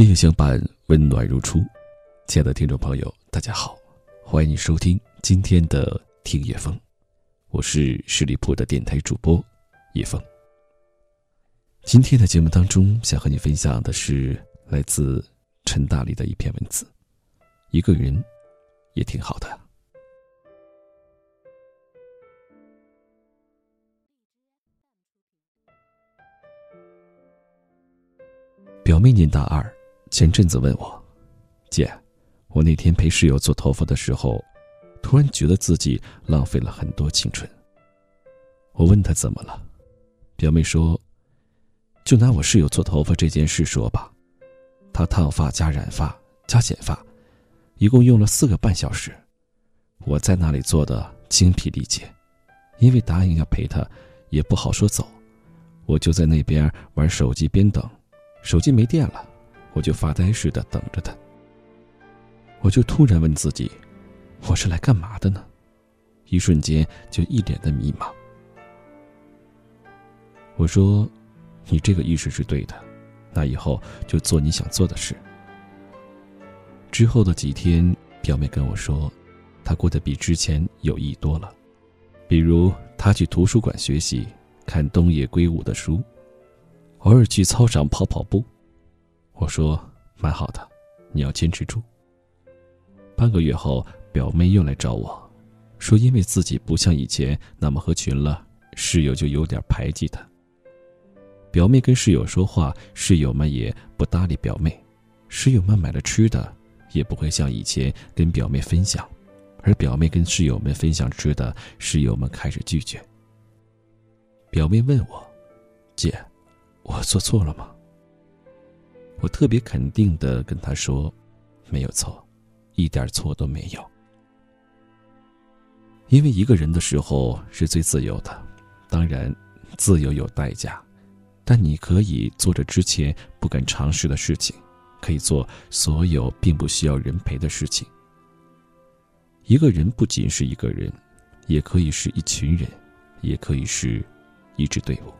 夜夜相伴，温暖如初。亲爱的听众朋友，大家好，欢迎收听今天的听夜风，我是十里铺的电台主播叶风。今天的节目当中，想和你分享的是来自陈大力的一篇文字。一个人也挺好的。表妹念大二，前阵子问我：“姐，我那天陪室友做头发的时候，突然觉得自己浪费了很多青春。”我问她怎么了，表妹说：“就拿我室友做头发这件事说吧，她烫发加染发加剪发，一共用了四个半小时。我在那里做的精疲力竭，因为答应要陪她，也不好说走，我就在那边玩手机边等。”手机没电了，我就发呆似的等着他。我就突然问自己：“我是来干嘛的呢？”一瞬间就一脸的迷茫。我说：“你这个意识是对的，那以后就做你想做的事。”之后的几天，表妹跟我说，她过得比之前有意多了，比如她去图书馆学习，看东野圭吾的书。偶尔去操场跑跑步，我说蛮好的，你要坚持住。半个月后，表妹又来找我，说因为自己不像以前那么合群了，室友就有点排挤她。表妹跟室友说话，室友们也不搭理表妹，室友们买了吃的，也不会像以前跟表妹分享，而表妹跟室友们分享吃的，室友们开始拒绝。表妹问我，姐。我做错了吗？我特别肯定的跟他说：“没有错，一点错都没有。”因为一个人的时候是最自由的，当然，自由有代价，但你可以做着之前不敢尝试的事情，可以做所有并不需要人陪的事情。一个人不仅是一个人，也可以是一群人，也可以是一支队伍。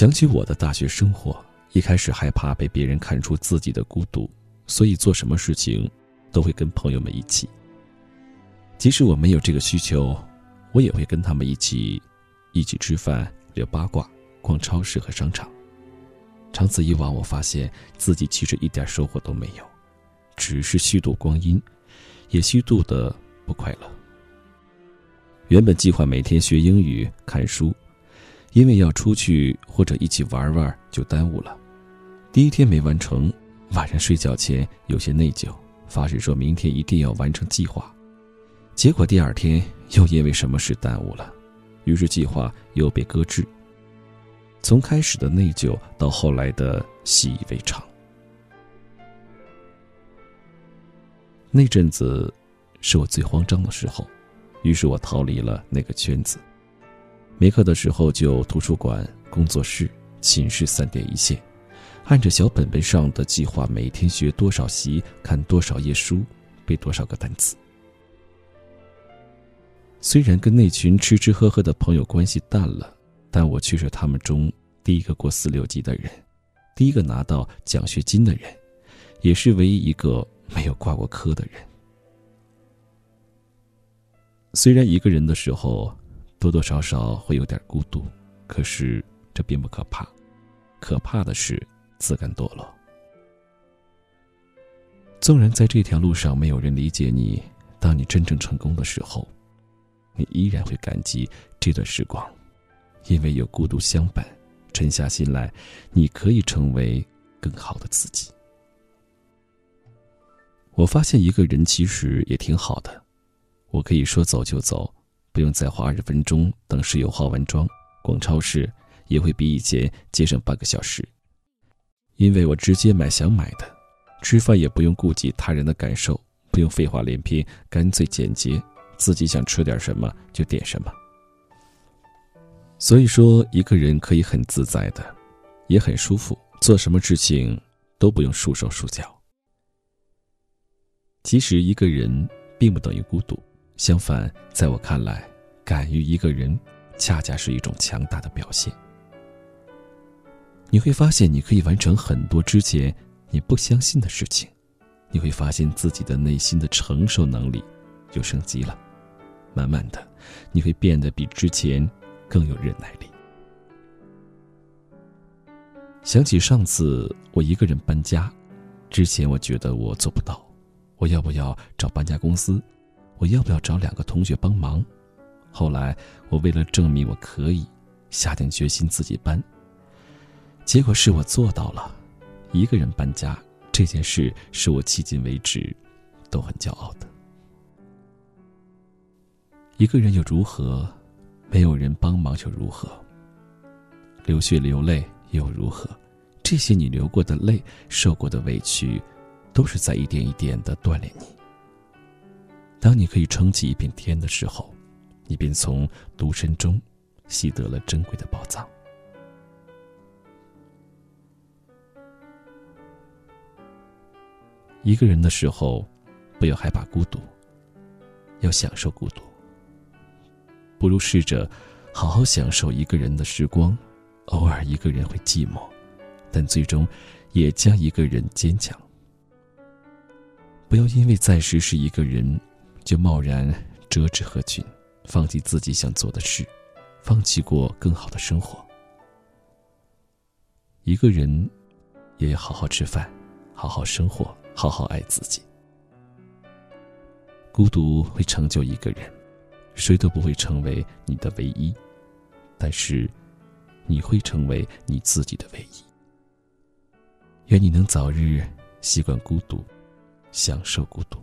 想起我的大学生活，一开始害怕被别人看出自己的孤独，所以做什么事情都会跟朋友们一起。即使我没有这个需求，我也会跟他们一起，一起吃饭、聊八卦、逛超市和商场。长此以往，我发现自己其实一点收获都没有，只是虚度光阴，也虚度的不快乐。原本计划每天学英语、看书。因为要出去或者一起玩玩，就耽误了。第一天没完成，晚上睡觉前有些内疚，发誓说明天一定要完成计划。结果第二天又因为什么事耽误了，于是计划又被搁置。从开始的内疚到后来的习以为常。那阵子，是我最慌张的时候，于是我逃离了那个圈子。没课的时候，就图书馆、工作室、寝室三点一线，按着小本本上的计划，每天学多少习，看多少页书，背多少个单词。虽然跟那群吃吃喝喝的朋友关系淡了，但我却是他们中第一个过四六级的人，第一个拿到奖学金的人，也是唯一一个没有挂过科的人。虽然一个人的时候。多多少少会有点孤独，可是这并不可怕，可怕的是自甘堕落。纵然在这条路上没有人理解你，当你真正成功的时候，你依然会感激这段时光，因为有孤独相伴，沉下心来，你可以成为更好的自己。我发现一个人其实也挺好的，我可以说走就走。不用再花二十分钟等室友化完妆，逛超市也会比以前节省半个小时。因为我直接买想买的，吃饭也不用顾及他人的感受，不用废话连篇，干脆简洁，自己想吃点什么就点什么。所以说，一个人可以很自在的，也很舒服，做什么事情都不用束手束脚。其实，一个人并不等于孤独。相反，在我看来，敢于一个人，恰恰是一种强大的表现。你会发现，你可以完成很多之前你不相信的事情。你会发现自己的内心的承受能力又升级了。慢慢的，你会变得比之前更有忍耐力。想起上次我一个人搬家，之前我觉得我做不到，我要不要找搬家公司？我要不要找两个同学帮忙？后来我为了证明我可以，下定决心自己搬。结果是我做到了，一个人搬家这件事是我迄今为止都很骄傲的。一个人又如何？没有人帮忙又如何？流血流泪又如何？这些你流过的泪、受过的委屈，都是在一点一点的锻炼你。当你可以撑起一片天的时候，你便从独身中习得了珍贵的宝藏。一个人的时候，不要害怕孤独，要享受孤独。不如试着好好享受一个人的时光，偶尔一个人会寂寞，但最终也将一个人坚强。不要因为暂时是一个人，就贸然折纸合群，放弃自己想做的事，放弃过更好的生活。一个人也要好好吃饭，好好生活。好好爱自己。孤独会成就一个人，谁都不会成为你的唯一，但是，你会成为你自己的唯一。愿你能早日习惯孤独，享受孤独。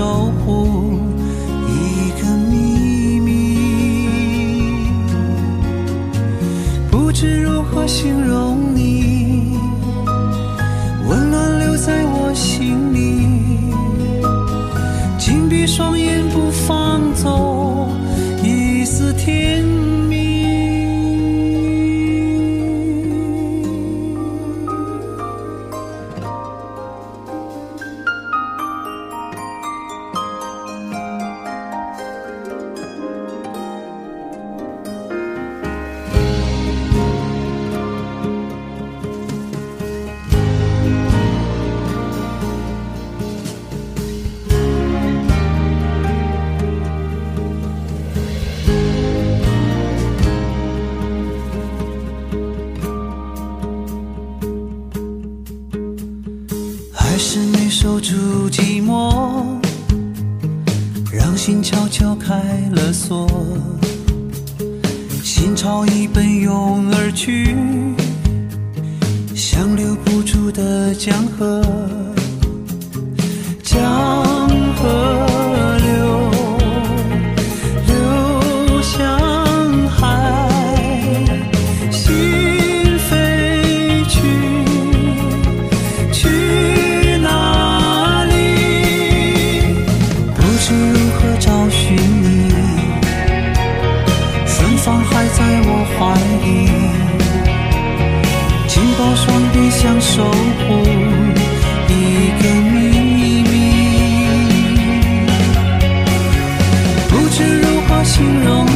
守护一个秘密，不知如何形容的锁，心潮已奔涌而去，像留不住的江河，江河。形容